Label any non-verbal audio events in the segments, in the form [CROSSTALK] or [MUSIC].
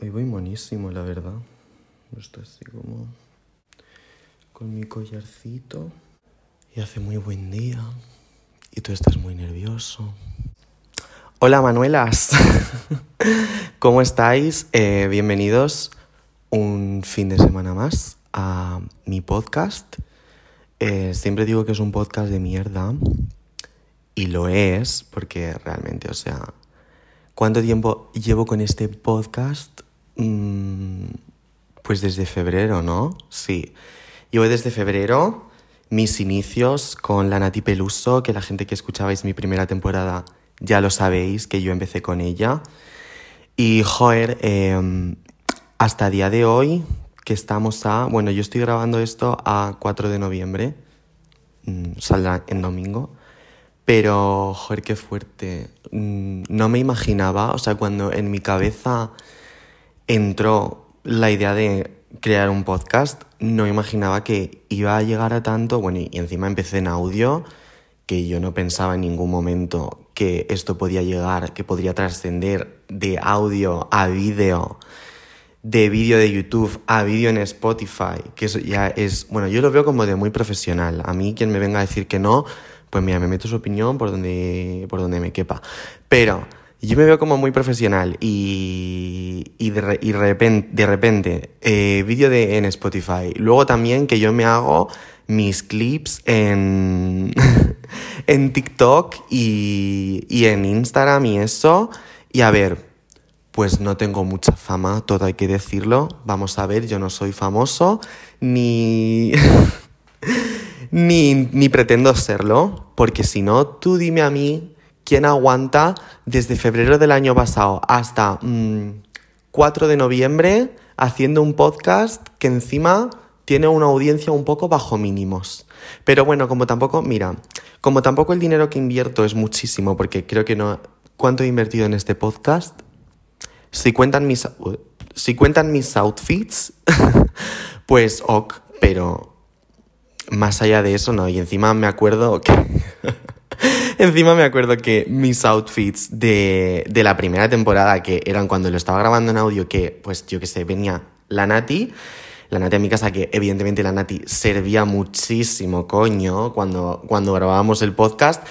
Hoy voy monísimo, la verdad. Estoy así como con mi collarcito. Y hace muy buen día. Y tú estás muy nervioso. Hola Manuelas. [LAUGHS] ¿Cómo estáis? Eh, bienvenidos un fin de semana más a mi podcast. Eh, siempre digo que es un podcast de mierda. Y lo es, porque realmente, o sea, ¿cuánto tiempo llevo con este podcast? Mm, pues desde febrero, ¿no? Sí. Llevo desde febrero mis inicios con la Nati Peluso, que la gente que escuchabais mi primera temporada ya lo sabéis, que yo empecé con ella. Y, joder, em, hasta día de hoy, que estamos a... Bueno, yo estoy grabando esto a 4 de noviembre, mm, saldrá en domingo, pero, joder, qué fuerte. Mm, no me imaginaba, o sea, cuando en mi cabeza entró la idea de crear un podcast, no imaginaba que iba a llegar a tanto, bueno, y encima empecé en audio, que yo no pensaba en ningún momento que esto podía llegar, que podría trascender de audio a vídeo, de vídeo de YouTube a vídeo en Spotify, que eso ya es, bueno, yo lo veo como de muy profesional. A mí quien me venga a decir que no, pues mira, me meto su opinión por donde, por donde me quepa. Pero yo me veo como muy profesional y, y, de, repente, de repente eh, vídeo de, en Spotify. Luego también que yo me hago mis clips en, [LAUGHS] en TikTok y, y en Instagram y eso. Y a ver, pues no tengo mucha fama, todo hay que decirlo. Vamos a ver, yo no soy famoso ni... [LAUGHS] ni, ni pretendo serlo, porque si no, tú dime a mí ¿Quién aguanta desde febrero del año pasado hasta 4 mm, de noviembre haciendo un podcast que encima tiene una audiencia un poco bajo mínimos? Pero bueno, como tampoco, mira, como tampoco el dinero que invierto es muchísimo, porque creo que no... ¿Cuánto he invertido en este podcast? Si cuentan mis, si cuentan mis outfits, [LAUGHS] pues ok, pero más allá de eso no. Y encima me acuerdo que... [LAUGHS] Encima me acuerdo que mis outfits de, de, la primera temporada, que eran cuando lo estaba grabando en audio, que pues yo que sé, venía la Nati, la Nati a mi casa, que evidentemente la Nati servía muchísimo, coño, cuando, cuando grabábamos el podcast.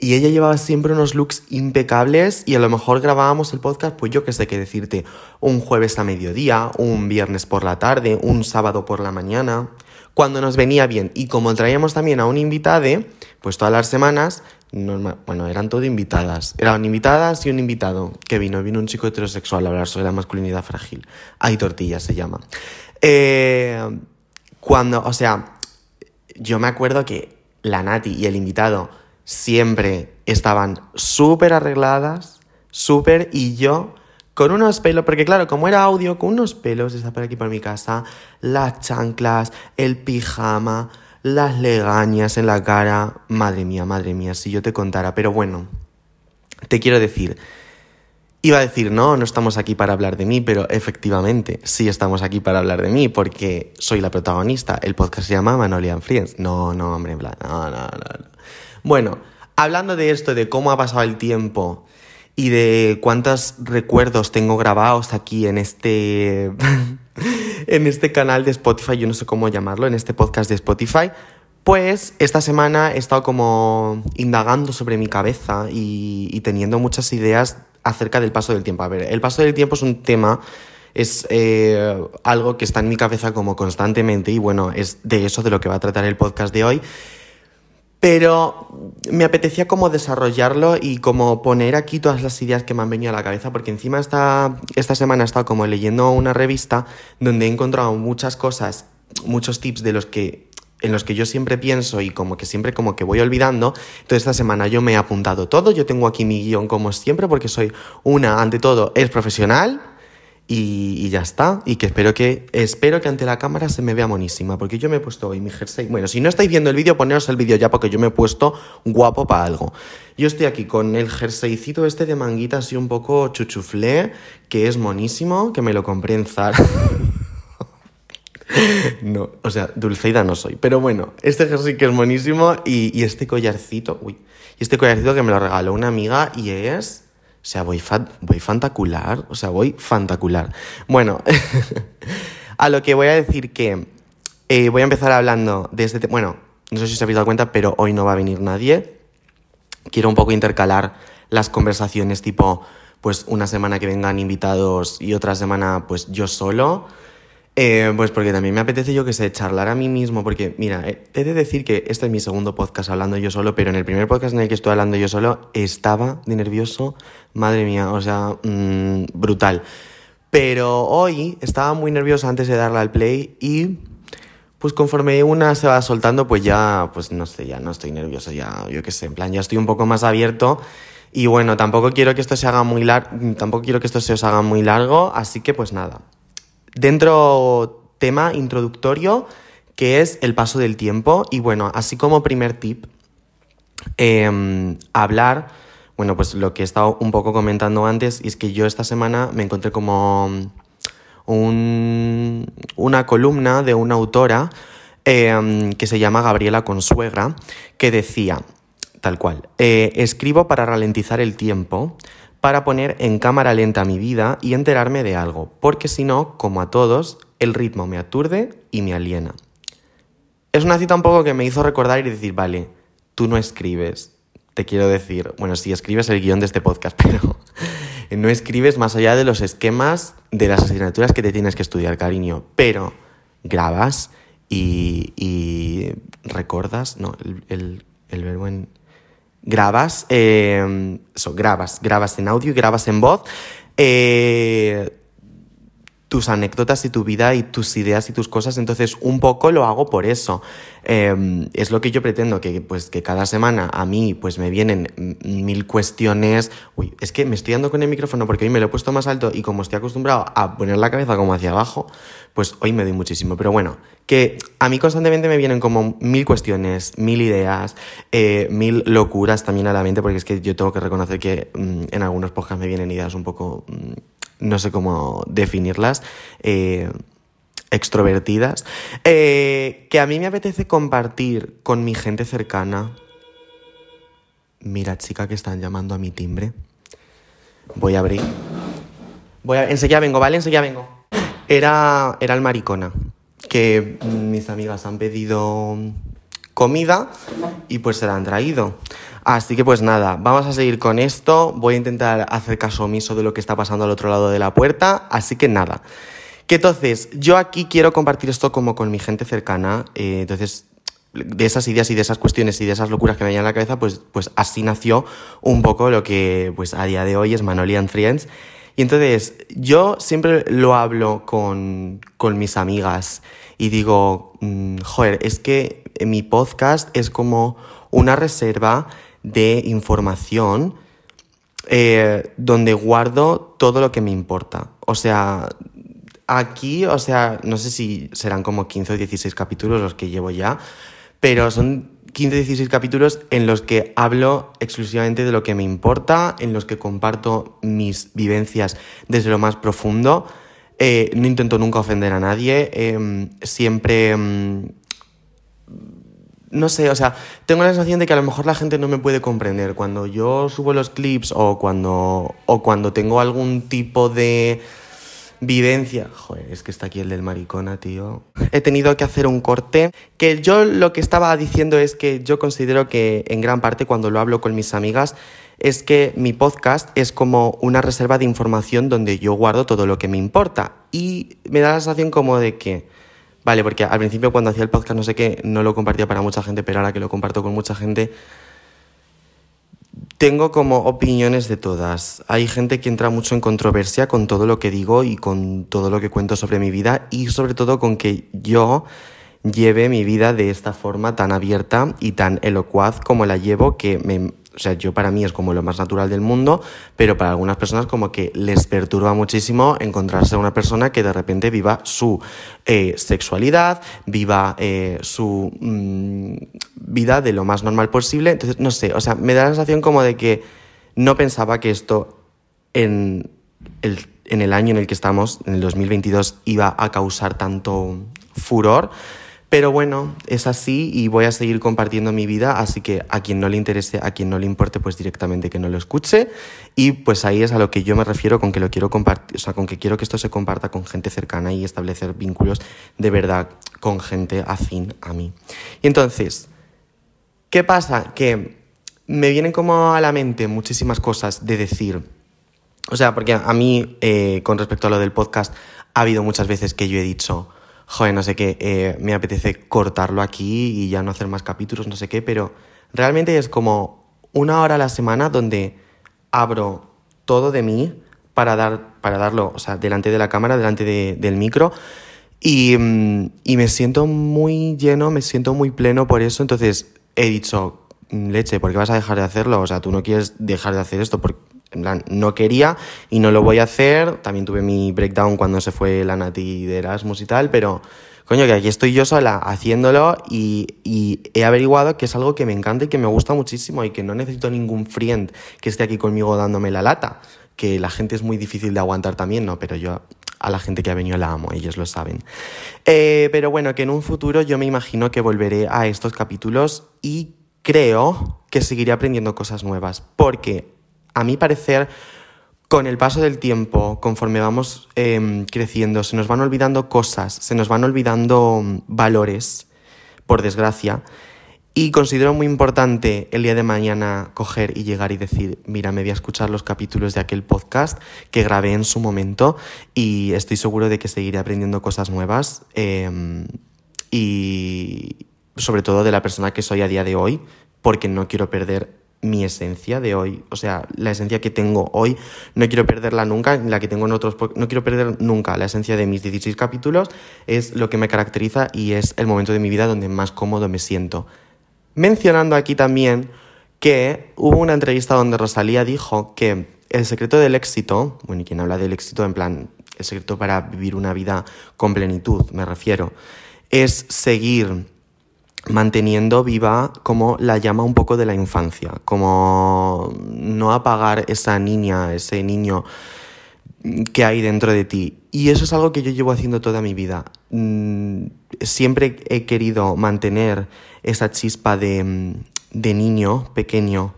Y ella llevaba siempre unos looks impecables y a lo mejor grabábamos el podcast, pues yo qué sé qué decirte, un jueves a mediodía, un viernes por la tarde, un sábado por la mañana, cuando nos venía bien. Y como traíamos también a un invitado, pues todas las semanas bueno, eran todo invitadas. Eran invitadas y un invitado que vino. Vino un chico heterosexual a hablar sobre la masculinidad frágil. Hay tortillas, se llama. Eh, cuando, o sea, yo me acuerdo que la Nati y el invitado siempre estaban súper arregladas, súper, y yo con unos pelos, porque claro, como era audio, con unos pelos, está por aquí por mi casa, las chanclas, el pijama, las legañas en la cara. Madre mía, madre mía, si yo te contara. Pero bueno, te quiero decir, iba a decir, no, no estamos aquí para hablar de mí, pero efectivamente, sí estamos aquí para hablar de mí, porque soy la protagonista. El podcast se llama Manolian Friends. No, no, hombre, no, no, no, no. Bueno, hablando de esto, de cómo ha pasado el tiempo y de cuántos recuerdos tengo grabados aquí en este [LAUGHS] en este canal de Spotify, yo no sé cómo llamarlo, en este podcast de Spotify, pues esta semana he estado como indagando sobre mi cabeza y, teniendo muchas ideas acerca del paso del tiempo. A ver, el paso del tiempo es un tema, es eh, algo que está en mi cabeza como constantemente y bueno, es de eso de lo que va a tratar el podcast de hoy. Pero me apetecía como desarrollarlo y como poner aquí todas las ideas que me han venido a la cabeza, porque encima esta, esta semana he estado como leyendo una revista donde he encontrado muchas cosas, muchos tips de los que en los que yo siempre pienso y como que siempre como que voy olvidando. Entonces esta semana yo me he apuntado todo, yo tengo aquí mi guion como siempre porque soy una, ante todo, es profesional y, ya está. Y que espero que espero que ante la cámara se me vea monísima. Porque yo me he puesto hoy mi jersey. Bueno, si no estáis viendo el vídeo, poneros el vídeo ya porque yo me he puesto guapo para algo. Yo estoy aquí con el jerseycito este de manguita así un poco chuchuflé, que es monísimo, que me lo compré en Zara. [LAUGHS] No, o sea, Dulceida no soy. Pero bueno, este jersey que es buenísimo y, y este collarcito, uy, y este collarcito que me lo regaló una amiga y es... O sea, voy, voy fantacular, o sea, voy fantacular. Bueno, [LAUGHS] a lo que voy a decir que eh, voy a empezar hablando de este... Bueno, no sé si os habéis dado cuenta, pero hoy no va a venir nadie. Quiero un poco intercalar las conversaciones tipo, pues una semana que vengan invitados y otra semana pues yo solo. Eh, pues porque también me apetece, yo que sé, charlar a mí mismo, porque mira, eh, he de decir que este es mi segundo podcast hablando yo solo, pero en el primer podcast en el que estoy hablando yo solo estaba de nervioso, madre mía, o sea, mm, brutal. Pero hoy estaba muy nervioso antes de darle al play y pues conforme una se va soltando, pues ya, pues no sé, ya no estoy nervioso, ya, yo qué sé, en plan, ya estoy un poco más abierto. Y bueno, tampoco quiero que esto se haga muy largo, tampoco quiero que esto se os haga muy largo, así que pues nada, Dentro tema introductorio, que es el paso del tiempo. Y bueno, así como primer tip, em, hablar, bueno, pues lo que he estado un poco comentando antes, es que yo esta semana me encontré como una columna de una autora em, que se llama Gabriela Consuegra, que decía, tal cual, eh, escribo para ralentizar el tiempo, para poner en cámara lenta mi vida y enterarme de algo, porque si no, como a todos, el ritmo me aturde y me aliena. Es una cita un poco que me hizo recordar y decir, vale, tú no escribes, te quiero decir, bueno, sí escribes el guion de este podcast, [LAUGHS] pero no escribes más allá de los esquemas de las asignaturas que te tienes que estudiar, cariño, pero grabas y, recordas, no, el, el verbo en grabas, eh, eso, grabas, grabas en audio y grabas en voz eh, tus anécdotas y tu vida y tus ideas y tus cosas, entonces un poco lo hago por eso. Em, es lo que yo pretendo, que, pues, que cada semana a mí pues me vienen mil cuestiones. Uy, es que me estoy dando con el micrófono porque hoy me lo he puesto más alto y como estoy acostumbrado a poner la cabeza como hacia abajo, pues hoy me doy muchísimo. Pero bueno, que a mí constantemente me vienen como mil cuestiones, mil ideas, eh, mil locuras también a la mente, porque es que yo tengo que reconocer que mm, en algunos podcasts me vienen ideas un poco, mm, no sé cómo definirlas. Eh, extrovertidas, eh, que a mí me apetece compartir con mi gente cercana. Mira, chica, que están llamando a mi timbre. Voy a abrir. Voy a... Enseguida vengo, ¿vale? Enseguida vengo. Era, era el maricona, que mis amigas han pedido comida y pues se la han traído. Así que pues nada, vamos a seguir con esto. Voy a intentar hacer caso omiso de lo que está pasando al otro lado de la puerta. Así que nada. Que entonces, yo aquí quiero compartir esto como con mi gente cercana, eh, entonces de esas ideas y de esas cuestiones y de esas locuras que me venían en la cabeza, pues, pues así nació un poco lo que pues a día de hoy es Manoli and Friends. Y entonces yo siempre lo hablo con, con mis amigas y digo, mm, joder, es que mi podcast es como una reserva de información eh, donde guardo todo lo que me importa. O sea, Aquí, o sea, no sé si serán como 15 o 16 capítulos los que llevo ya, pero son 15 o 16 capítulos en los que hablo exclusivamente de lo que me importa, en los que comparto mis vivencias desde lo más profundo. Eh, no intento nunca ofender a nadie, em, siempre... Em, no sé, o sea, tengo la sensación de que a lo mejor la gente no me puede comprender. Cuando yo subo los clips o cuando, o cuando tengo algún tipo de vivencia. Joder, es que está aquí el del maricona, tío. He tenido que hacer un corte. Que yo lo que estaba diciendo es que yo considero que en gran parte cuando lo hablo con mis amigas es que mi podcast es como una reserva de información donde yo guardo todo lo que me importa. Y me da la sensación como de que, vale, porque al principio cuando hacía el podcast no sé qué, no lo compartía para mucha gente, pero ahora que lo comparto con mucha gente, tengo como opiniones de todas. Hay gente que entra mucho en controversia con todo lo que digo y con todo lo que cuento sobre mi vida y sobre todo con que yo lleve mi vida de esta forma tan abierta y tan elocuaz como la llevo, que me, o sea, yo para mí es como lo más natural del mundo, pero para algunas personas como que les perturba muchísimo encontrarse a una persona que de repente viva su eh, sexualidad, viva eh, su mm, vida de lo más normal posible. Entonces, no sé, o sea, me da la sensación como de que no pensaba que esto en el, en el año en el que estamos, en el 2022, iba a causar tanto furor. Pero bueno, es así y voy a seguir compartiendo mi vida, así que a quien no le interese, a quien no le importe, pues directamente que no lo escuche. Y pues ahí es a lo que yo me refiero con que lo quiero compartir, o sea, con que quiero que esto se comparta con gente cercana y establecer vínculos de verdad con gente afín a mí. Y entonces, ¿qué pasa? Que me vienen como a la mente muchísimas cosas de decir. O sea, porque a mí, eh, con respecto a lo del podcast, ha habido muchas veces que yo he dicho joder, no sé qué, eh, me apetece cortarlo aquí y ya no hacer más capítulos, no sé qué, pero realmente es como una hora a la semana donde abro todo de mí para, dar, para darlo, o sea, delante de la cámara, delante del micro. Mm, y me siento muy lleno, me siento muy pleno por eso. Entonces he dicho, leche, ¿por qué vas a dejar de hacerlo? O sea, tú no quieres dejar de hacer esto porque en plan, no quería y no lo voy a hacer. También tuve mi breakdown cuando se fue la Nati de Erasmus y tal, pero coño, que aquí estoy yo sola haciéndolo y, y, he averiguado que es algo que me encanta y que me gusta muchísimo y que no necesito ningún friend que esté aquí conmigo dándome la lata. Que la gente es muy difícil de aguantar también, ¿no? Pero yo a la gente que ha venido la amo, ellos lo saben. Eh, pero bueno, que en un futuro yo me imagino que volveré a estos capítulos y creo que seguiré aprendiendo cosas nuevas, porque a mi parecer, con el paso del tiempo, conforme vamos em, creciendo, se nos van olvidando cosas, se nos van olvidando mm, valores, por desgracia. Y considero muy importante el día de mañana coger y llegar y decir, mira, me voy a escuchar los capítulos de aquel podcast que grabé en su momento y estoy seguro de que seguiré aprendiendo cosas nuevas em, y sobre todo de la persona que soy a día de hoy, porque no quiero perder mi esencia de hoy, o sea, la esencia que tengo hoy, no quiero perderla nunca, la que tengo en otros, no quiero perder nunca la esencia de mis 16 capítulos, es lo que me caracteriza y es el momento de mi vida donde más cómodo me siento. Mencionando aquí también que hubo una entrevista donde Rosalía dijo que el secreto del éxito, bueno, y quien habla del éxito en plan, el secreto para vivir una vida con plenitud, me refiero, es seguir manteniendo viva como la llama un poco de la infancia, como no apagar esa niña, ese niño que hay dentro de ti. Y eso es algo que yo llevo haciendo toda mi vida. Mm, siempre he querido mantener esa chispa de, de niño pequeño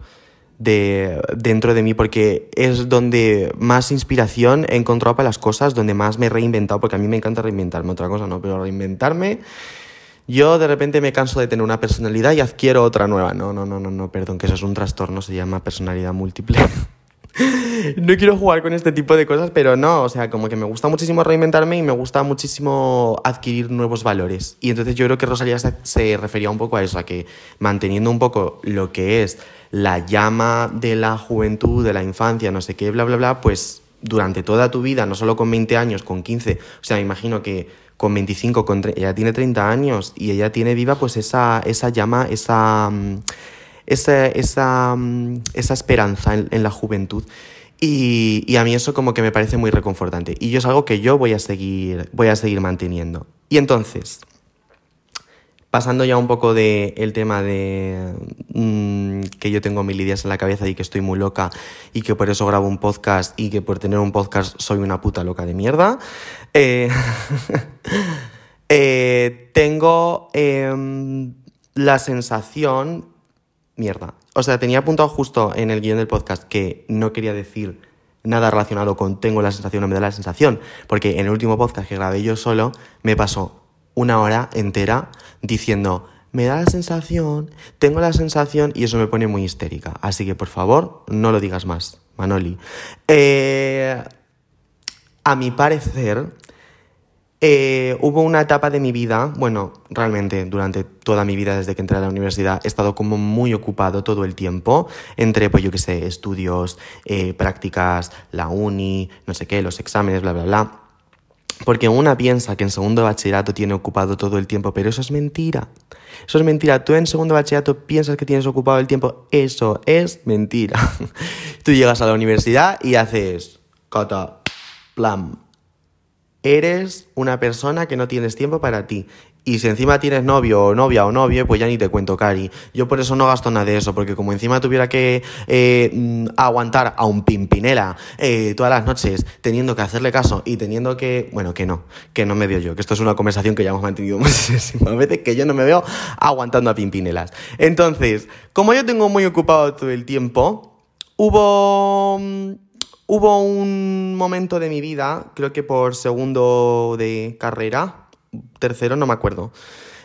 de, dentro de mí porque es donde más inspiración he encontrado para las cosas, donde más me he reinventado, porque a mí me encanta reinventarme, otra cosa no, pero reinventarme yo de repente me canso de tener una personalidad y adquiero otra nueva. No, no, no, no, no, perdón, que eso es un trastorno, se llama personalidad múltiple. [LAUGHS] [LAUGHS] no quiero jugar con este tipo de cosas, pero no, o sea, como que me gusta muchísimo reinventarme y me gusta muchísimo adquirir nuevos valores. Y entonces yo creo que Rosalía se, refería un poco a eso, a que manteniendo un poco lo que es la llama de la juventud, de la infancia, no sé qué, bla, bla, bla, pues durante toda tu vida, no solo con 20 años, con 15, o sea, me imagino que con 25, con ella tiene 30 años y ella tiene viva pues esa, esa llama, esa, mm, esa, esa, mm, esa esperanza en, la juventud. Y, a mí eso como que me parece muy reconfortante. Y yo es algo que yo voy a seguir, voy a seguir manteniendo. Y entonces, pasando ya un poco del el tema de mm, que yo tengo mil ideas en la cabeza y que estoy muy loca y que por eso grabo un podcast y que por tener un podcast soy una puta loca de mierda, eh, [LAUGHS] eh, tengo em, la sensación... Mierda. O sea, tenía apuntado justo en el guion del podcast que no quería decir nada relacionado con tengo la sensación o me da la sensación, porque en el último podcast que grabé yo solo me pasó una hora entera diciendo, me da la sensación, tengo la sensación y eso me pone muy histérica. Así que por favor, no lo digas más, Manoli. Eh, a mi parecer, eh, hubo una etapa de mi vida, bueno, realmente durante toda mi vida desde que entré a la universidad he estado como muy ocupado todo el tiempo, entre, pues yo qué sé, estudios, eh, prácticas, la uni, no sé qué, los exámenes, bla, bla, bla. Porque una piensa que en segundo bachillerato tiene ocupado todo el tiempo, pero eso es mentira. Eso es mentira. Tú en segundo bachillerato piensas que tienes ocupado el tiempo. Eso es mentira. [LAUGHS] Tú llegas a la universidad y haces... Cata, plan. Eres una persona que no tienes tiempo para ti. Y si encima tienes novio o novia o novio, pues ya ni te cuento, Cari. Yo por eso no gasto nada de eso, porque como encima tuviera que eh, mm, aguantar a un pimpinela eh, todas las noches, teniendo que hacerle caso y teniendo que. Bueno, que no, que no me veo yo, que esto es una conversación que ya hemos mantenido [LAUGHS] muchísimas veces, que yo no me veo aguantando a pimpinelas. Entonces, como yo tengo muy ocupado todo el tiempo, hubo. Hubo un momento de mi vida, creo que por segundo de carrera, tercero, no me acuerdo.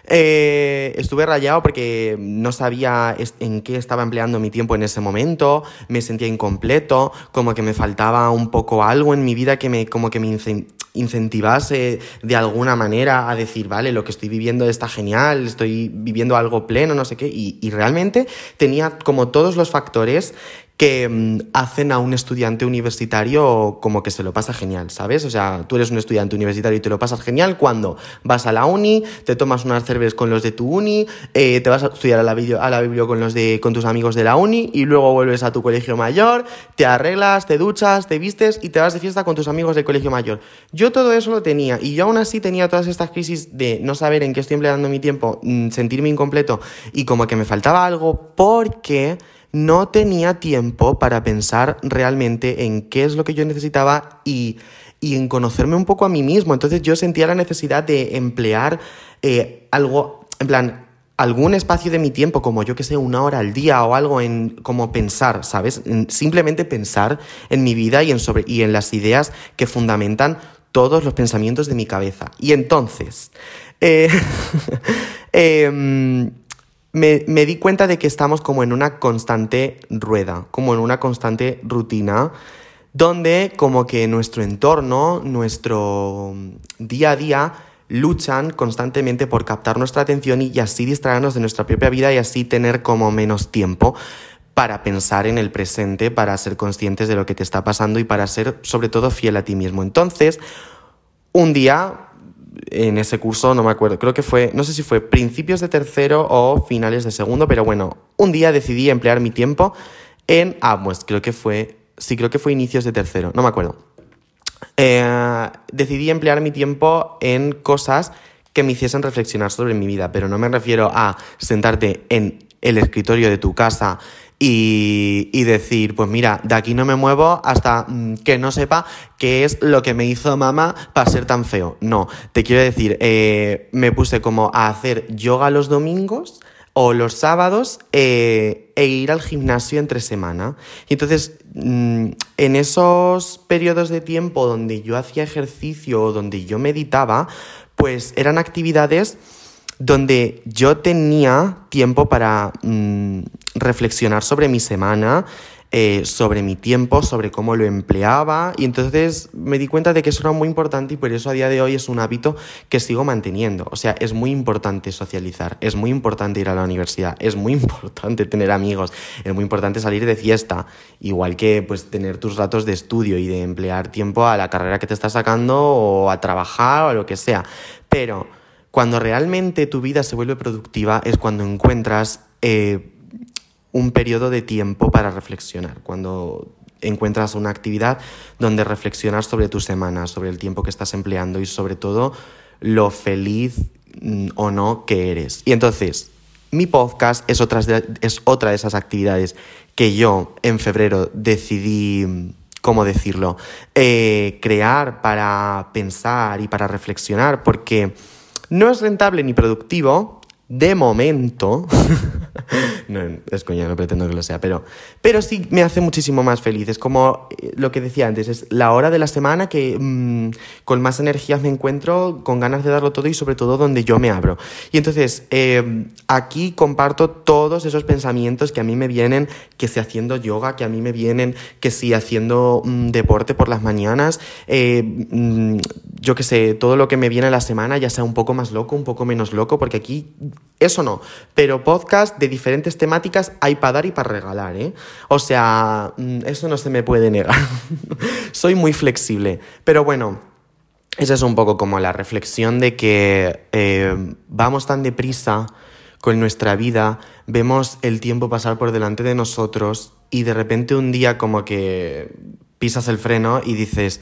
Eh, estuve rayado porque no sabía en qué estaba empleando mi tiempo en ese momento, me sentía incompleto, como que me faltaba un poco algo en mi vida que me, como que me incentivase de alguna manera a decir, vale, lo que estoy viviendo está genial, estoy viviendo algo pleno, no sé qué, y realmente tenía como todos los factores que mm, hacen a un estudiante universitario como que se lo pasa genial, ¿sabes? O sea, tú eres un estudiante universitario y te lo pasas genial cuando vas a la uni, te tomas unas cervezas con los de tu uni, eh, te vas a estudiar a la, video, a la biblio con, los de, con tus amigos de la uni y luego vuelves a tu colegio mayor, te arreglas, te duchas, te vistes y te vas de fiesta con tus amigos del colegio mayor. Yo todo eso lo tenía y yo aún así tenía todas estas crisis de no saber en qué estoy empleando mi tiempo, mm, sentirme incompleto y como que me faltaba algo porque no tenía tiempo para pensar realmente en qué es lo que yo necesitaba y, en conocerme un poco a mí mismo. Entonces yo sentía la necesidad de emplear eh, algo, en plan, algún espacio de mi tiempo, como yo que sé, una hora al día o algo en como pensar, ¿sabes? simplemente pensar en mi vida y en, sobre, y en las ideas que fundamentan todos los pensamientos de mi cabeza. Y entonces, eh, [LAUGHS] em, me, me, di cuenta de que estamos como en una constante rueda, como en una constante rutina, donde como que nuestro entorno, nuestro día a día, luchan constantemente por captar nuestra atención y así distraernos de nuestra propia vida y así tener como menos tiempo para pensar en el presente, para ser conscientes de lo que te está pasando y para ser sobre todo fiel a ti mismo. Entonces, un día en ese curso, no me acuerdo, creo que fue, no sé si fue principios de tercero o finales de segundo, pero bueno, un día decidí emplear mi tiempo en, ah, pues creo que fue, sí, creo que fue inicios de tercero, no me acuerdo. Eh, decidí emplear mi tiempo en cosas que me hiciesen reflexionar sobre mi vida, pero no me refiero a sentarte en el escritorio de tu casa y, decir, pues mira, de aquí no me muevo hasta mm, que no sepa qué es lo que me hizo mamá para ser tan feo. No, te quiero decir, eh, me puse como a hacer yoga los domingos o los sábados eh, e ir al gimnasio entre semana. Y entonces, mm, en esos periodos de tiempo donde yo hacía ejercicio o donde yo meditaba, pues eran actividades donde yo tenía tiempo para mm, reflexionar sobre mi semana, eh, sobre mi tiempo, sobre cómo lo empleaba y entonces me di cuenta de que eso era muy importante y por eso a día de hoy es un hábito que sigo manteniendo. O sea, es muy importante socializar, es muy importante ir a la universidad, es muy [LAUGHS] importante tener amigos, es muy importante salir de fiesta, igual que pues tener tus ratos de estudio y de emplear tiempo a la carrera que te estás sacando o a trabajar o a lo que sea. Pero cuando realmente tu vida se vuelve productiva es cuando encuentras eh, un periodo de tiempo para reflexionar, cuando encuentras una actividad donde reflexionar sobre tu semana, sobre el tiempo que estás empleando y sobre todo lo feliz mm, o no que eres. Y entonces, mi podcast es otra de, es otra de esas actividades que yo en febrero decidí, ¿cómo decirlo?, eh, crear para pensar y para reflexionar, porque no es rentable ni productivo, de momento, [LAUGHS] no, es coña, no pretendo que lo sea, pero, pero sí me hace muchísimo más feliz. Es como eh, lo que decía antes, es la hora de la semana que mm, con más energías me encuentro, con ganas de darlo todo y sobre todo donde yo me abro. Y entonces, eh, aquí comparto todos esos pensamientos que a mí me vienen, que si haciendo yoga, que a mí me vienen, que si haciendo mm, deporte por las mañanas, eh, mm, yo qué sé, todo lo que me viene a la semana, ya sea un poco más loco, un poco menos loco, porque aquí eso no, pero podcast de diferentes temáticas hay para dar y para regalar, ¿eh? O sea, mm, eso no se me puede negar. [LAUGHS] Soy muy flexible. Pero bueno, esa es un poco como la reflexión de que eh, vamos tan deprisa con nuestra vida, vemos el tiempo pasar por delante de nosotros y de repente un día como que pisas el freno y dices,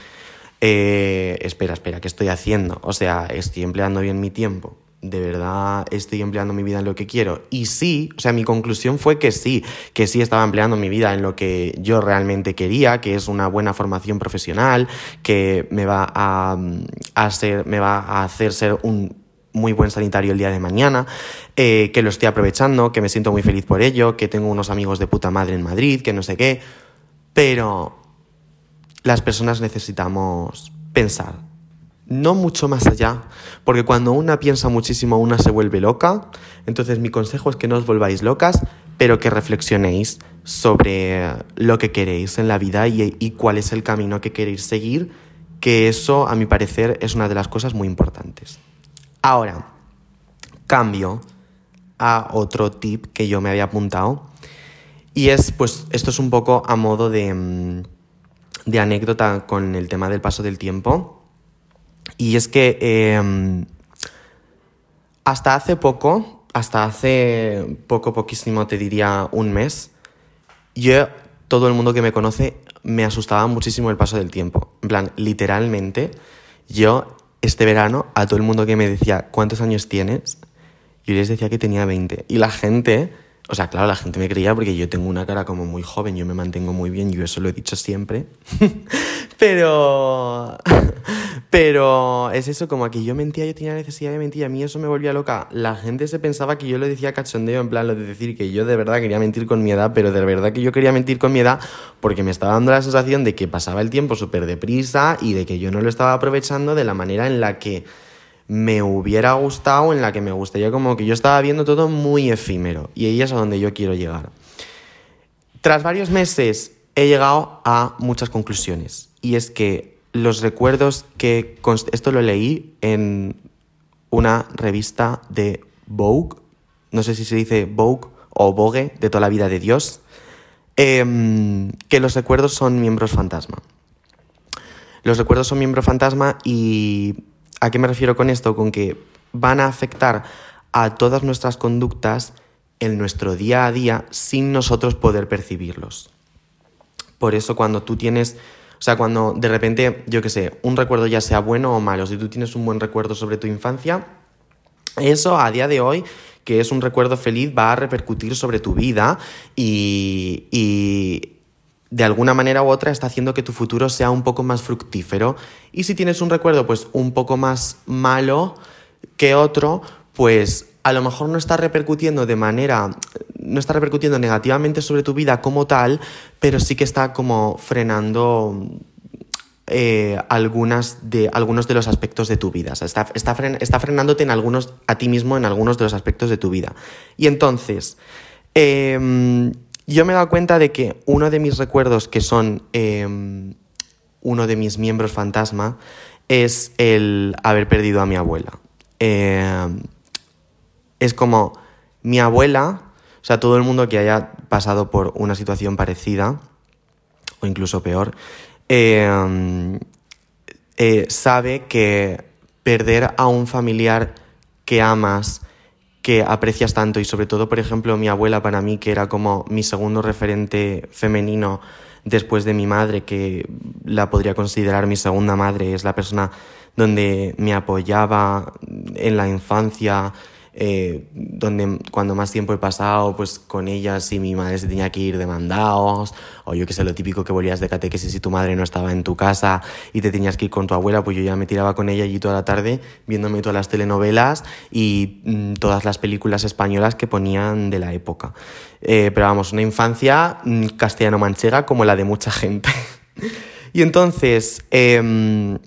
eh, espera, espera, ¿qué estoy haciendo? O sea, estoy empleando bien mi tiempo ¿de verdad estoy empleando mi vida en lo que quiero? Y sí, o sea, mi conclusión fue que sí, que sí estaba empleando mi vida en lo que yo realmente quería, que es una buena formación profesional, que me va a, hacer, me va a hacer ser un muy buen sanitario el día de mañana, eh, que lo estoy aprovechando, que me siento muy feliz por ello, que tengo unos amigos de puta madre en Madrid, que no sé qué, pero las personas necesitamos pensar, no mucho más allá, porque cuando una piensa muchísimo, una se vuelve loca. Entonces mi consejo es que no os volváis locas, pero que reflexionéis sobre lo que queréis en la vida y, cuál es el camino que queréis seguir, que eso, a mi parecer, es una de las cosas muy importantes. Ahora, cambio a otro tip que yo me había apuntado. Y es, pues, esto es un poco a modo de, mm, de anécdota con el tema del paso del tiempo. Y es que em, hasta hace poco, hasta hace poco, poquísimo, te diría un mes, yo, todo el mundo que me conoce, me asustaba muchísimo el paso del tiempo. En plan, literalmente, yo este verano a todo el mundo que me decía, ¿cuántos años tienes? Yo les decía que tenía 20. Y la gente, o sea, claro, la gente me creía porque yo tengo una cara como muy joven, yo me mantengo muy bien, yo eso lo he dicho siempre. [LAUGHS] Pero pero es eso, como que yo mentía, yo tenía necesidad de mentir, a mí eso me volvía loca. La gente se pensaba que yo lo decía cachondeo, en plan lo de decir que yo de verdad quería mentir con mi edad, pero de verdad que yo quería mentir con mi edad porque me estaba dando la sensación de que pasaba el tiempo súper deprisa y de que yo no lo estaba aprovechando de la manera en la que me hubiera gustado, en la que me gustaría, como que yo estaba viendo todo muy efímero y ahí es a donde yo quiero llegar. Tras varios meses he llegado a muchas conclusiones y es que los recuerdos que... Esto lo leí en una revista de Vogue, no sé si se dice Vogue o Vogue, de toda la vida de Dios, em, que los recuerdos son miembros fantasma. Los recuerdos son miembros fantasma y ¿a qué me refiero con esto? Con que van a afectar a todas nuestras conductas en nuestro día a día sin nosotros poder percibirlos. Por eso cuando tú tienes o sea, cuando de repente, yo qué sé, un recuerdo ya sea bueno o malo, si tú tienes un buen recuerdo sobre tu infancia, eso a día de hoy, que es un recuerdo feliz, va a repercutir sobre tu vida y, y de alguna manera u otra está haciendo que tu futuro sea un poco más fructífero. Y si tienes un recuerdo pues un poco más malo que otro, pues a lo mejor no está repercutiendo de manera, no está repercutiendo negativamente sobre tu vida como tal, pero sí que está como frenando eh, algunas de, algunos de los aspectos de tu vida. está, está, frenándote en algunos, a ti mismo en algunos de los aspectos de tu vida. Y entonces, em, yo me he dado cuenta de que uno de mis recuerdos, que son em, uno de mis miembros fantasma, es el haber perdido a mi abuela. Em, es como mi abuela, o sea, todo el mundo que haya pasado por una situación parecida, o incluso peor, em, eh, sabe que perder a un familiar que amas, que aprecias tanto, y sobre todo, por ejemplo, mi abuela para mí, que era como mi segundo referente femenino después de mi madre, que la podría considerar mi segunda madre, es la persona donde me apoyaba en la infancia, eh, donde cuando más tiempo he pasado pues con ellas y mi madre se tenía que ir de mandados, o yo que sé, lo típico que volvías de catequesis y tu madre no estaba en tu casa y te tenías que ir con tu abuela, pues yo ya me tiraba con ella allí toda la tarde viéndome todas las telenovelas y mm, todas las películas españolas que ponían de la época. Eh, pero vamos, una infancia mm, castellano-manchega como la de mucha gente. [LAUGHS] y entonces em,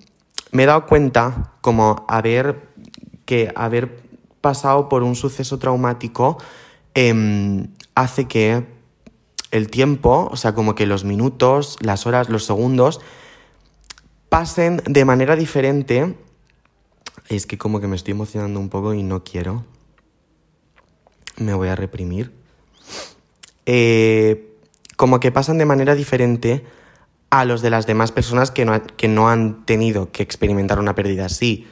me he dado cuenta como haber que haber pasado por un suceso traumático em, hace que el tiempo, o sea, como que los minutos, las horas, los segundos, pasen de manera diferente. Es que como que me estoy emocionando un poco y no quiero. Me voy a reprimir. Eh, como que pasan de manera diferente a los de las demás personas que no, que no han tenido que experimentar una pérdida así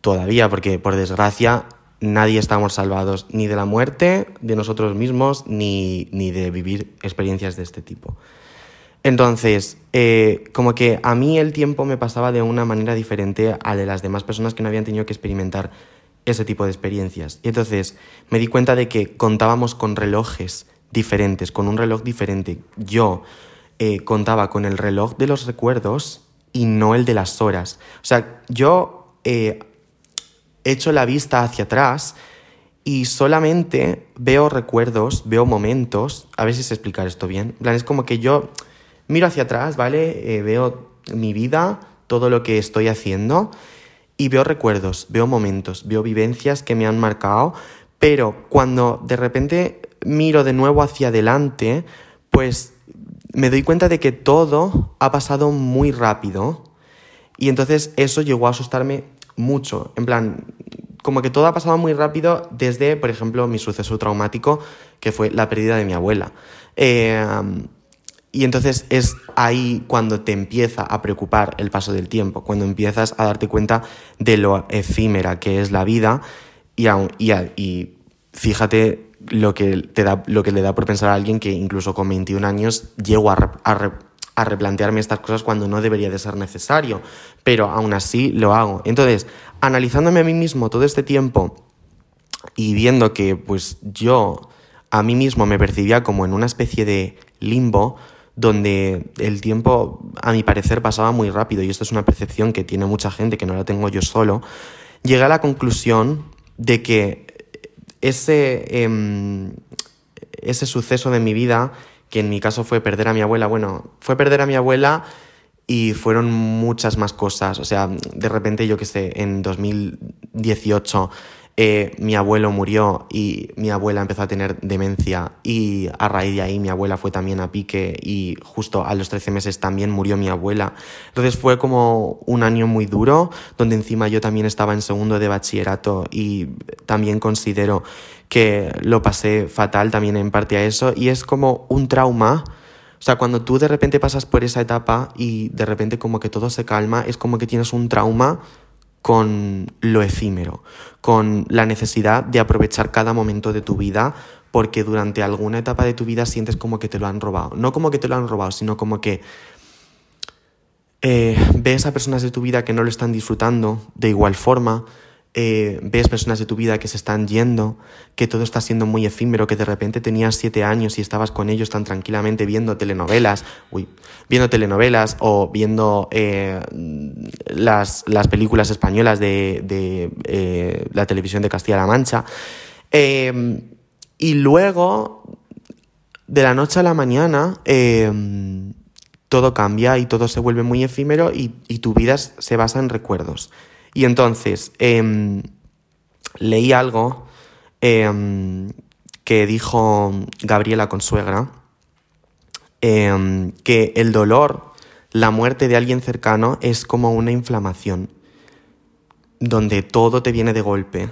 todavía, porque por desgracia nadie estamos salvados ni de la muerte, de nosotros mismos, ni, de vivir experiencias de este tipo. Entonces, eh, como que a mí el tiempo me pasaba de una manera diferente a de las demás personas que no habían tenido que experimentar ese tipo de experiencias. Y entonces me di cuenta de que contábamos con relojes diferentes, con un reloj diferente. Yo eh, contaba con el reloj de los recuerdos y no el de las horas. O sea, yo eh, echo la vista hacia atrás y solamente veo recuerdos, veo momentos, a ver si sé explicar esto bien. plan, es como que yo miro hacia atrás, ¿vale? Eh, veo mi vida, todo lo que estoy haciendo y veo recuerdos, veo momentos, veo vivencias que me han marcado, pero cuando de repente miro de nuevo hacia adelante, pues me doy cuenta de que todo ha pasado muy rápido y entonces eso llegó a asustarme mucho. En plan, como que todo ha pasado muy rápido desde, por ejemplo, mi suceso traumático, que fue la pérdida de mi abuela. Eh, y entonces es ahí cuando te empieza a preocupar el paso del tiempo, cuando empiezas a darte cuenta de lo efímera que es la vida y, y, y fíjate lo que, te da, lo que le da por pensar a alguien que incluso con 21 años llego a replantearme estas cosas cuando no debería de ser necesario, pero aún así lo hago. Entonces, analizándome a mí mismo todo este tiempo y viendo que pues yo a mí mismo me percibía como en una especie de limbo, donde el tiempo, a mi parecer, pasaba muy rápido, y esto es una percepción que tiene mucha gente, que no la tengo yo solo, llegué a la conclusión de que ese, em, ese suceso de mi vida, que en mi caso fue perder a mi abuela, bueno, fue perder a mi abuela y fueron muchas más cosas, o sea, de repente yo que sé, en 2018 eh, mi abuelo murió y mi abuela empezó a tener demencia y a raíz de ahí mi abuela fue también a pique y justo a los 13 meses también murió mi abuela. Entonces fue como un año muy duro donde encima yo también estaba en segundo de bachillerato y también considero que lo pasé fatal también en parte a eso y es como un trauma. O sea, cuando tú de repente pasas por esa etapa y de repente como que todo se calma, es como que tienes un trauma con lo efímero, con la necesidad de aprovechar cada momento de tu vida porque durante alguna etapa de tu vida sientes como que te lo han robado. No como que te lo han robado, sino como que eh, ves a personas de tu vida que no lo están disfrutando de igual forma, eh, ves personas de tu vida que se están yendo, que todo está siendo muy efímero, que de repente tenías siete años y estabas con ellos tan tranquilamente viendo telenovelas, uy, viendo telenovelas o viendo eh, las, películas españolas de, eh, la televisión de Castilla-La Mancha. y luego, de la noche a la mañana, todo cambia y todo se vuelve muy efímero y, y tu vida se basa en recuerdos. Y entonces em, leí algo em, que dijo Gabriela Consuegra, em, que el dolor, la muerte de alguien cercano es como una inflamación, donde todo te viene de golpe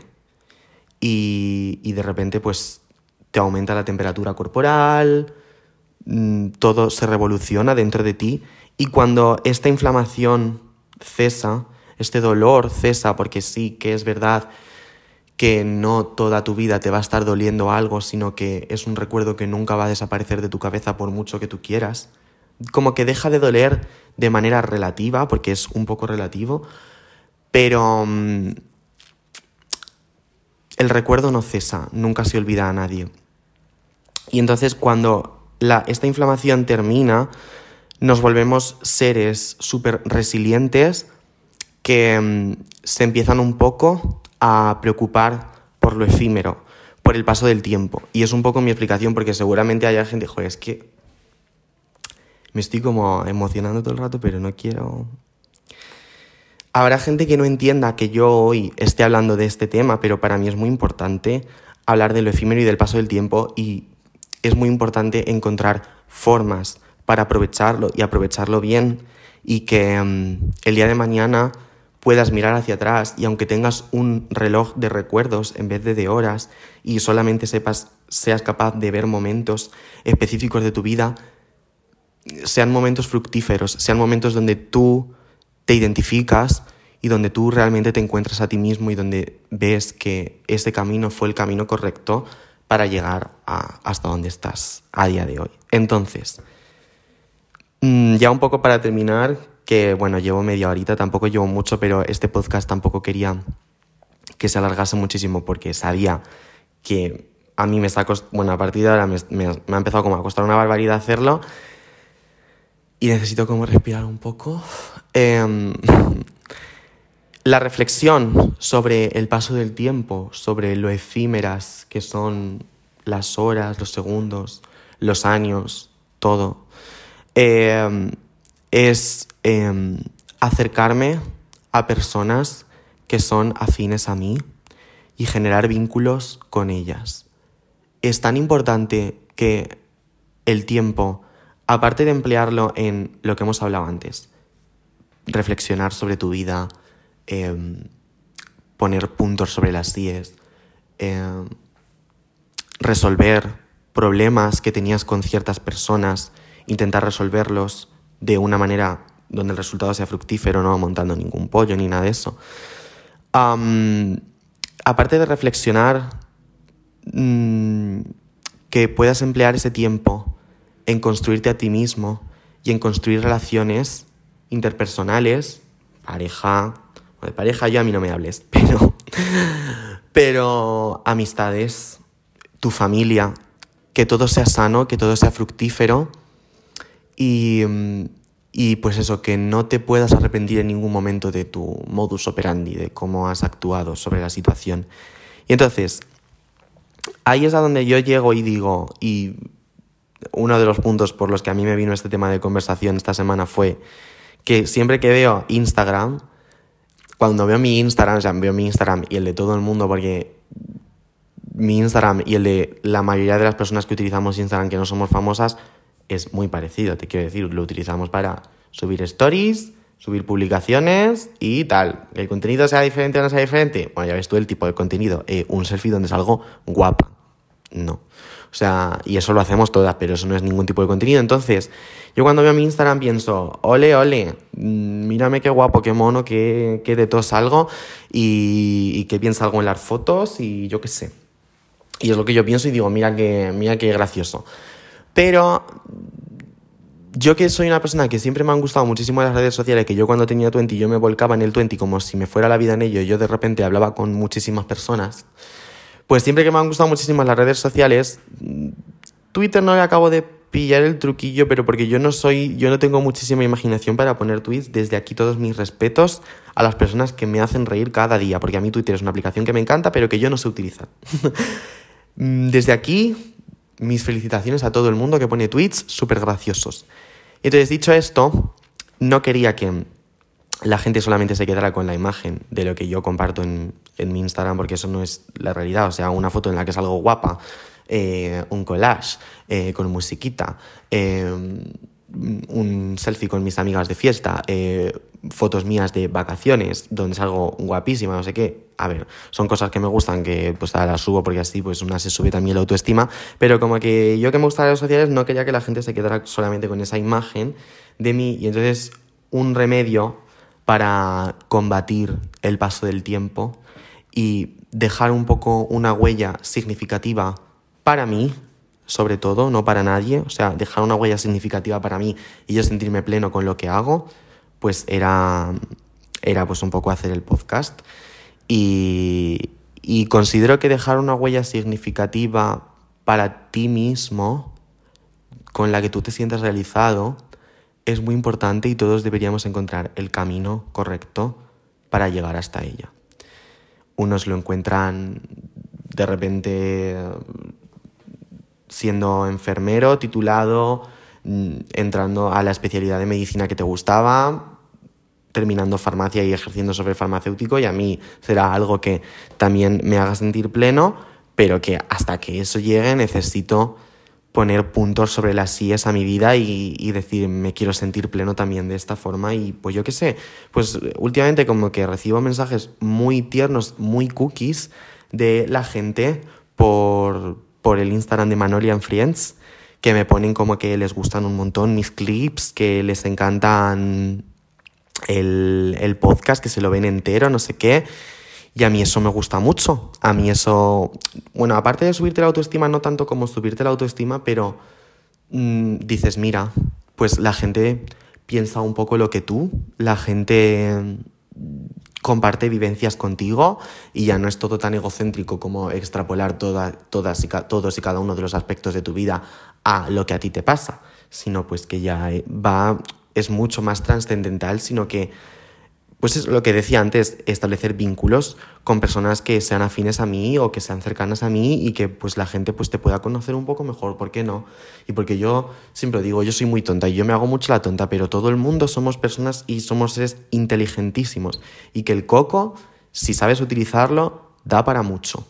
y, y de repente pues te aumenta la temperatura corporal, mm, todo se revoluciona dentro de ti y cuando esta inflamación cesa, este dolor cesa porque sí que es verdad que no toda tu vida te va a estar doliendo algo, sino que es un recuerdo que nunca va a desaparecer de tu cabeza por mucho que tú quieras. Como que deja de doler de manera relativa, porque es un poco relativo, pero mm, el recuerdo no cesa, nunca se olvida a nadie. Y entonces cuando esta inflamación termina, nos volvemos seres súper resilientes, que mm, se empiezan un poco a preocupar por lo efímero, por el paso del tiempo. Y es un poco mi explicación porque seguramente haya gente, joder, es que me estoy como emocionando todo el rato, pero no quiero... Habrá gente que no entienda que yo hoy esté hablando de este tema, pero para mí es muy importante hablar de lo efímero y del paso del tiempo y es muy importante encontrar formas para aprovecharlo y aprovecharlo bien y que mm, el día de mañana puedas mirar hacia atrás y aunque tengas un reloj de recuerdos en vez de de horas y solamente sepas, seas capaz de ver momentos específicos de tu vida, sean momentos fructíferos, sean momentos donde tú te identificas y donde tú realmente te encuentras a ti mismo y donde ves que ese camino fue el camino correcto para llegar hasta donde estás a día de hoy. Entonces, mm, ya un poco para terminar, que bueno, llevo media horita, tampoco llevo mucho, pero este podcast tampoco quería que se alargase muchísimo porque sabía que a mí me está bueno, a partir de ahora me, ha empezado como a costar una barbaridad hacerlo y necesito como respirar un poco. Em, la reflexión sobre el paso del tiempo, sobre lo efímeras que son las horas, los segundos, los años, todo, em, es em, acercarme a personas que son afines a mí y generar vínculos con ellas. Es tan importante que el tiempo, aparte de emplearlo en lo que hemos hablado antes, reflexionar sobre tu vida, em, poner puntos sobre las IES, em, resolver problemas que tenías con ciertas personas, intentar resolverlos de una manera donde el resultado sea fructífero, no montando ningún pollo ni nada de eso. aparte de reflexionar, mm, que puedas emplear ese tiempo en construirte a ti mismo y en construir relaciones interpersonales, pareja, de pareja yo a mí no me hables, [LAUGHS] pero, pero amistades, tu familia, que todo sea sano, que todo sea fructífero y, mm, y pues eso, que no te puedas arrepentir en ningún momento de tu modus operandi, de cómo has actuado sobre la situación. Y entonces, ahí es a donde yo llego y digo, y uno de los puntos por los que a mí me vino este tema de conversación esta semana fue que siempre que veo Instagram, cuando veo mi Instagram, o sea, veo mi Instagram y el de todo el mundo, porque mi Instagram y el de la mayoría de las personas que utilizamos Instagram que no somos famosas, es muy parecido, te quiero decir, lo utilizamos para subir stories, subir publicaciones y tal. ¿El contenido sea diferente o no sea diferente? Bueno, ya ves tú el tipo de contenido. Eh, un selfie donde salgo guapa. No. O sea, y eso lo hacemos todas, pero eso no es ningún tipo de contenido. Entonces, yo cuando veo mi Instagram pienso, ole, ole, mm, mírame qué guapo, qué mono, qué, qué de todo salgo y, y qué bien salgo en las fotos y yo qué sé. Y es lo que yo pienso y digo, mira qué, mira qué gracioso. Pero yo que soy una persona que siempre me han gustado muchísimo las redes sociales, que yo cuando tenía 20 yo me volcaba en el 20 como si me fuera la vida en ello, y yo de repente hablaba con muchísimas personas, pues siempre que me han gustado muchísimo las redes sociales, Twitter no le acabo de pillar el truquillo, pero porque yo no soy, yo no tengo muchísima imaginación para poner tweets, desde aquí todos mis respetos a las personas que me hacen reír cada día, porque a mí Twitter es una aplicación que me encanta, pero que yo no sé utilizar. [LAUGHS] desde aquí mis felicitaciones a todo el mundo que pone tweets súper graciosos. Entonces, dicho esto, no quería que la gente solamente se quedara con la imagen de lo que yo comparto en, mi Instagram, porque eso no es la realidad. O sea, una foto en la que es algo guapa, eh, un collage eh, con musiquita, eh, un selfie con mis amigas de fiesta, fotos mías de vacaciones, donde salgo guapísima, no sé qué. A ver, son cosas que me gustan, que pues las subo porque así pues una se sube también la autoestima, pero como que yo que me gustan las redes sociales no quería que la gente se quedara solamente con esa imagen de mí y entonces un remedio para combatir el paso del tiempo y dejar un poco una huella significativa para mí, sobre todo, no para nadie, o sea, dejar una huella significativa para mí y yo sentirme pleno con lo que hago, pues era, era pues un poco hacer el podcast. Y, y considero que dejar una huella significativa para ti mismo, con la que tú te sientas realizado, es muy importante y todos deberíamos encontrar el camino correcto para llegar hasta ella. Unos lo encuentran de repente siendo enfermero, titulado, Mm, entrando a la especialidad de medicina que te gustaba, terminando farmacia y ejerciendo sobre farmacéutico y a mí será algo que también me haga sentir pleno, pero que hasta que eso llegue necesito poner puntos sobre las sillas a mi vida y, y, decir me quiero sentir pleno también de esta forma y pues yo qué sé, pues últimamente como que recibo mensajes muy tiernos, muy cookies de la gente por, por el Instagram de Manolian Friends que me ponen como que les gustan un montón mis clips, que les encantan el, podcast, que se lo ven entero, no sé qué. Y a mí eso me gusta mucho. A mí eso, bueno, aparte de subirte la autoestima, no tanto como subirte la autoestima, pero mm, dices, mira, pues la gente piensa un poco lo que tú, la gente comparte vivencias contigo y ya no es todo tan egocéntrico como extrapolar todas y todos y cada uno de los aspectos de tu vida a lo que a ti te pasa, sino pues que ya eh, va, es mucho más trascendental, sino que pues es lo que decía antes, establecer vínculos con personas que sean afines a mí o que sean cercanas a mí y que pues la gente pues te pueda conocer un poco mejor, ¿por qué no? Y porque yo siempre digo, yo soy muy tonta y yo me hago mucho la tonta, pero todo el mundo somos personas y somos seres inteligentísimos y que el coco, si sabes utilizarlo, da para mucho.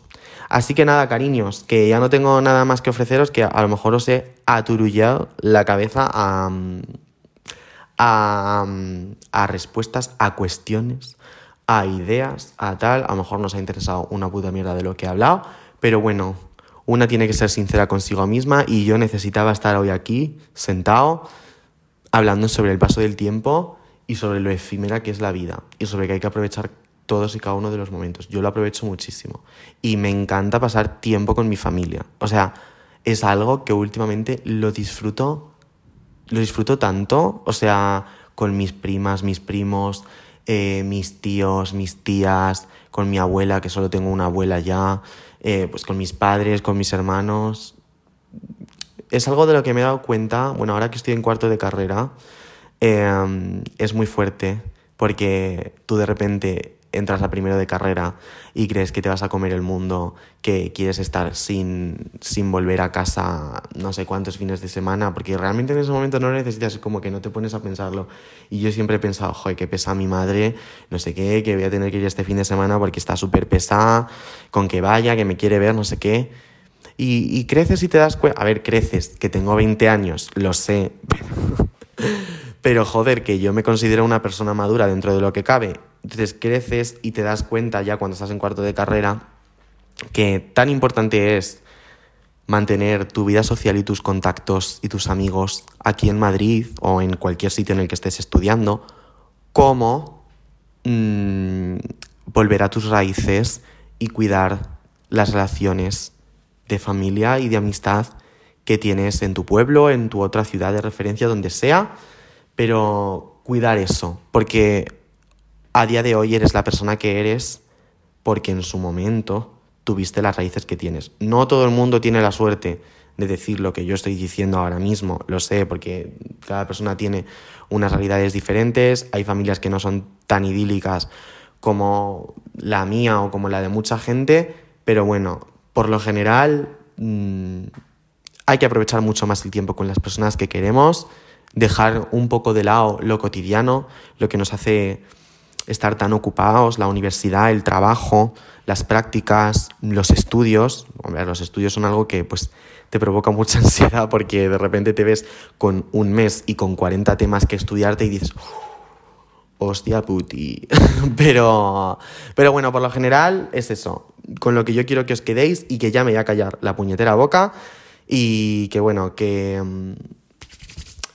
Así que nada, cariños, que ya no tengo nada más que ofreceros, que a lo mejor os he aturullado la cabeza a a, respuestas a cuestiones, a ideas, a tal. A lo mejor nos ha interesado una puta mierda de lo que he hablado, pero bueno, una tiene que ser sincera consigo misma y yo necesitaba estar hoy aquí, sentado, hablando sobre el paso del tiempo y sobre lo efímera que es la vida y sobre que hay que aprovechar todos y cada uno de los momentos. Yo lo aprovecho muchísimo y me encanta pasar tiempo con mi familia. O sea, es algo que últimamente lo disfruto lo disfruto tanto, o sea, con mis primas, mis primos, eh, mis tíos, mis tías, con mi abuela, que solo tengo una abuela ya, eh, pues con mis padres, con mis hermanos. Es algo de lo que me he dado cuenta, bueno, ahora que estoy en cuarto de carrera, eh, es muy fuerte, porque tú de repente entras a primero de carrera y crees que te vas a comer el mundo, que quieres estar sin, sin volver a casa no sé cuántos fines de semana, porque realmente en ese momento no lo necesitas, como que no te pones a pensarlo. Y yo siempre he pensado, joder, que pesa mi madre, no sé qué, que voy a tener que ir este fin de semana porque está súper pesada, con que vaya, que me quiere ver, no sé qué. Y, creces y te das cuenta, a ver, creces, que tengo 20 años, lo sé, [LAUGHS] pero joder, que yo me considero una persona madura dentro de lo que cabe entonces creces y te das cuenta ya cuando estás en cuarto de carrera que tan importante es mantener tu vida social y tus contactos y tus amigos aquí en Madrid o en cualquier sitio en el que estés estudiando, como mm, volver a tus raíces y cuidar las relaciones de familia y de amistad que tienes en tu pueblo, en tu otra ciudad de referencia, donde sea, pero cuidar eso, porque a día de hoy eres la persona que eres porque en su momento tuviste las raíces que tienes. No todo el mundo tiene la suerte de decir lo que yo estoy diciendo ahora mismo, lo sé, porque cada persona tiene unas realidades diferentes, hay familias que no son tan idílicas como la mía o como la de mucha gente, pero bueno, por lo general mm, hay que aprovechar mucho más el tiempo con las personas que queremos, dejar un poco de lado lo cotidiano, lo que nos hace estar tan ocupados, la universidad, el trabajo, las prácticas, los estudios. los estudios son algo que pues te provoca mucha [LAUGHS] ansiedad porque de repente te ves con un mes y con 40 temas que estudiarte y dices, hostia puti. [LAUGHS] pero, pero bueno, por lo general es eso. Con lo que yo quiero que os quedéis y que ya me voy a callar la puñetera boca y que bueno, que mm,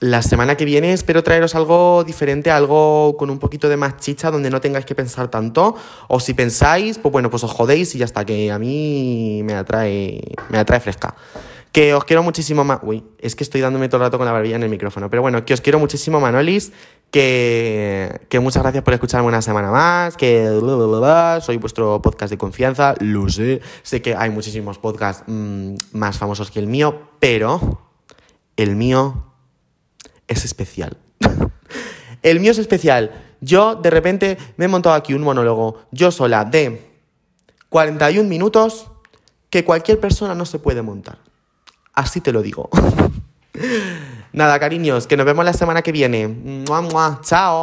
la semana que viene espero traeros algo diferente, algo con un poquito de más chicha, donde no tengáis que pensar tanto. O si pensáis, pues bueno, pues os jodéis y ya está, que a mí me atrae, me atrae fresca. Que os quiero muchísimo más. Uy, es que estoy dándome todo el rato con la barbilla en el micrófono. Pero bueno, que os quiero muchísimo, Manolis. Que, que muchas gracias por escucharme una semana más. Que soy vuestro podcast de confianza. Lo sé. Sé que hay muchísimos podcasts mm, más famosos que el mío. Pero el mío es especial. [LAUGHS] el mío es especial. Yo de repente me he montado aquí un monólogo, yo sola, de 41 minutos que cualquier persona no se puede montar. Así te lo digo. [LAUGHS] Nada, cariños, que nos vemos la semana que viene. ¡Mua, Chao.